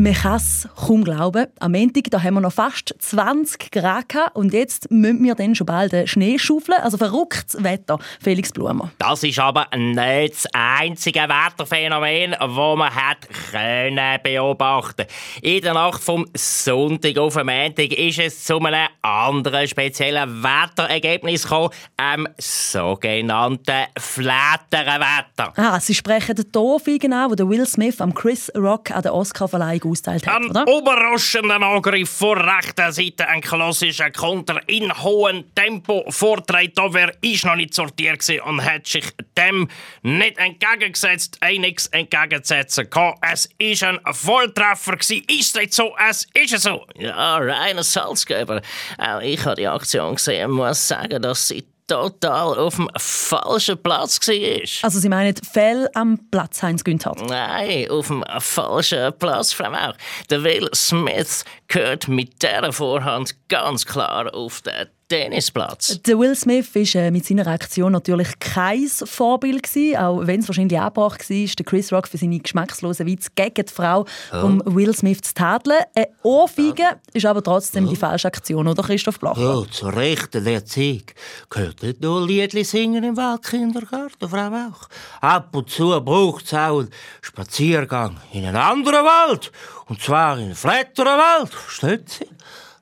Man kann es kaum glauben. Am Montag da haben wir noch fast 20 Grad gehabt und jetzt müssen wir dann schon bald den Schnee schaufeln. Also verrücktes Wetter, Felix Blumer. Das ist aber nicht das einzige Wetterphänomen, das man hat können beobachten In der Nacht vom Sonntag auf den Montag ist es zu einem anderen speziellen Wetterergebnis gekommen, einem sogenannten Flatterwetter. Ah, Sie sprechen den Torfigen an, wo Will Smith am Chris Rock an der Oscarverleihung ausgeteilt hat, Ein oder? überraschender Angriff von rechter Seite, ein klassischer Konter in hohem Tempo vortreibt. Aber ist noch nicht sortiert gewesen und hat sich dem nicht entgegengesetzt, nichts entgegenzusetzen gehabt. Es ist ein Volltreffer gewesen. Ist es so? Es ist so. Ja, reiner Salzgeber. Auch ich habe die Aktion gesehen und muss sagen, dass sie total auf dem falschen Platz war. Also Sie meinen Fell am Platz Heinz Günther. Nein, auf dem falschen Platz, Frau Mauch. Der Will Smith gehört mit dieser Vorhand ganz klar auf den Tennisplatz. Der Will Smith war äh, mit seiner Aktion natürlich kein Vorbild, gewesen, auch wenn es wahrscheinlich angebracht war, der Chris Rock für seine geschmackslosen Witze gegen die Frau von Will Smith zu tadeln. Eine Ohrfeige ist aber trotzdem die falsche Aktion, oder Christoph Blacher? Ja, zur rechten Erziehung gehört nicht nur Liedli singen im Waldkindergarten, Frau Mauch. Ab und zu braucht es auch einen Spaziergang in einen anderen Wald. Und zwar in einen Sie?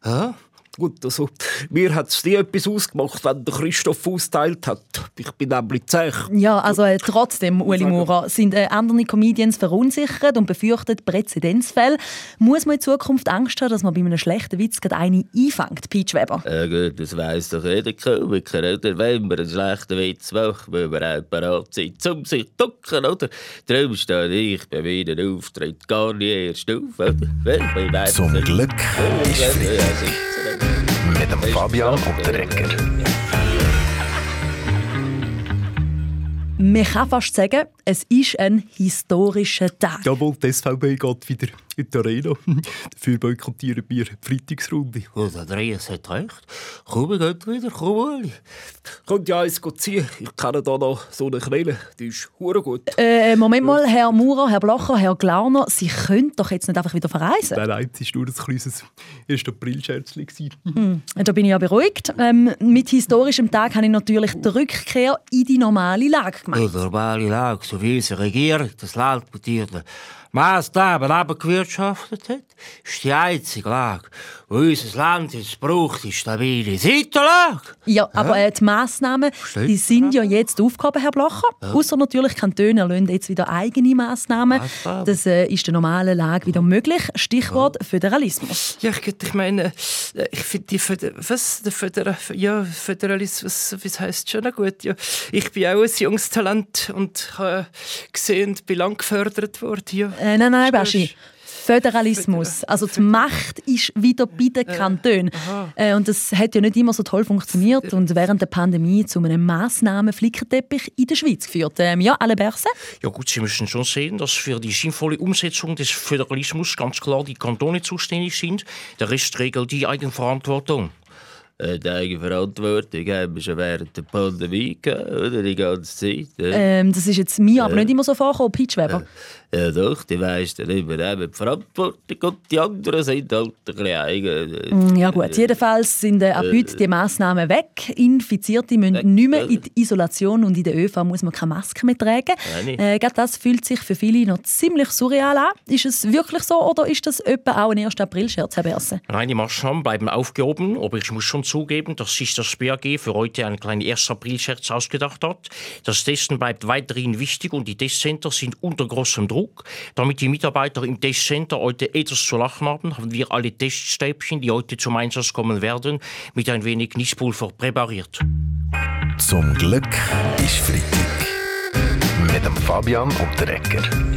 Ja? Gut, also, mir hat es nie etwas ausgemacht, wenn der Christoph austeilt hat. Ich bin nämlich zäh. Ja, also äh, trotzdem, Uli Maurer, sind äh, andere Comedians verunsichert und befürchten Präzedenzfälle. Muss man in Zukunft Angst haben, dass man bei einem schlechten Witz gerade eine einfängt, Peach Weber? Ja gut, das weiss doch jeder Komiker, oder? Wenn man einen schlechten Witz macht, muss man auch bereit sein, um sich zu ducken, oder? Darum stehe ich bei meinen Auftritt gar nicht erst auf, oder? Zum Glück ist. Mit dem Fabian Unterrecker. Man kann fast sagen, es ist ein historischer Tag. Jawohl, die SVB geht wieder in die Arena. Dafür boykottieren wir die Freitagsrunde. Und Andreas hat recht. Komm, wir gehen wieder, komm, Uli. Könnt ihr eins ziehen? Ich kenne da noch so eine Quelle. Die ist hure gut. Äh, Moment mal, Herr Maurer, Herr Blacher, Herr Glauner, Sie können doch jetzt nicht einfach wieder verreisen. Nein, nein, es war nur ein kleines 1. April-Scherzchen. gewesen. Da bin ich ja beruhigt. Ähm, mit historischem Tag habe ich natürlich die Rückkehr in die normale Lage gemacht. Die normale Lage, so wie unsere Regierung das Land mit ihren Massnahmen abgewirtschaftet hat, ist die einzige Lage, wo unser Land jetzt braucht, die stabile Seitenlage. Ja, aber äh, die Massnahmen Verstehe. die sind ja jetzt aufgehoben, Herr Blacher. Außer natürlich Kantone erlassen jetzt wieder eigene Massnahmen. Massnahmen. Das äh, ist der normalen Lage wieder möglich. Stichwort Föderalismus. Ja, ich, ich meine, äh, ich finde die Föder was, der Föder ja, Föderalismus, was heisst schon gut? Ja, ich bin auch ein junges Talent und habe gesehen bin lang gefördert worden. Ja. Äh, nein, nein, Baschi. Föderalismus. Also die Macht ist wieder bei den Kantonen. Äh, und das hat ja nicht immer so toll funktioniert und während der Pandemie zu einem Massnahmenflickenteppich in der Schweiz geführt. Ähm, ja, alle Berse? Ja gut, Sie müssen schon sehen, dass für die sinnvolle Umsetzung des Föderalismus ganz klar die Kantone zuständig sind. Der Rest regelt die Eigenverantwortung. Äh, Die Eigenverantwortung haben wir schon während der Pandemie gehabt, oder? Die ganze Zeit. Ja, Ähm, das ist jetzt mir aber nicht immer so vorgekommen, Peach Weber. ja doch, die meisten übernehmen die Verantwortung und die anderen sind halt ein bisschen eigen. Mm, Ja gut, jedenfalls sind äh, ab heute die Massnahmen weg. Infizierte müssen nicht mehr in die Isolation und in der ÖV muss man keine Maske mehr tragen. Äh, gerade das fühlt sich für viele noch ziemlich surreal an. Ist es wirklich so oder ist das etwa auch ein 1. April-Scherz, Herr Berse? Nein, die Maßnahmen bleiben aufgehoben, aber ich muss schon zugeben, dass sich das BAG für heute einen kleinen 1. April-Scherz ausgedacht hat. Das Testen bleibt weiterhin wichtig und die Testcenter sind unter großem Druck. Damit die Mitarbeiter im Testcenter heute etwas zu lachen haben, haben wir alle Teststäbchen, die heute zum Einsatz kommen werden, mit ein wenig Niespulver präpariert. Zum Glück ist Freitag. Mit dem Fabian Unterrecker.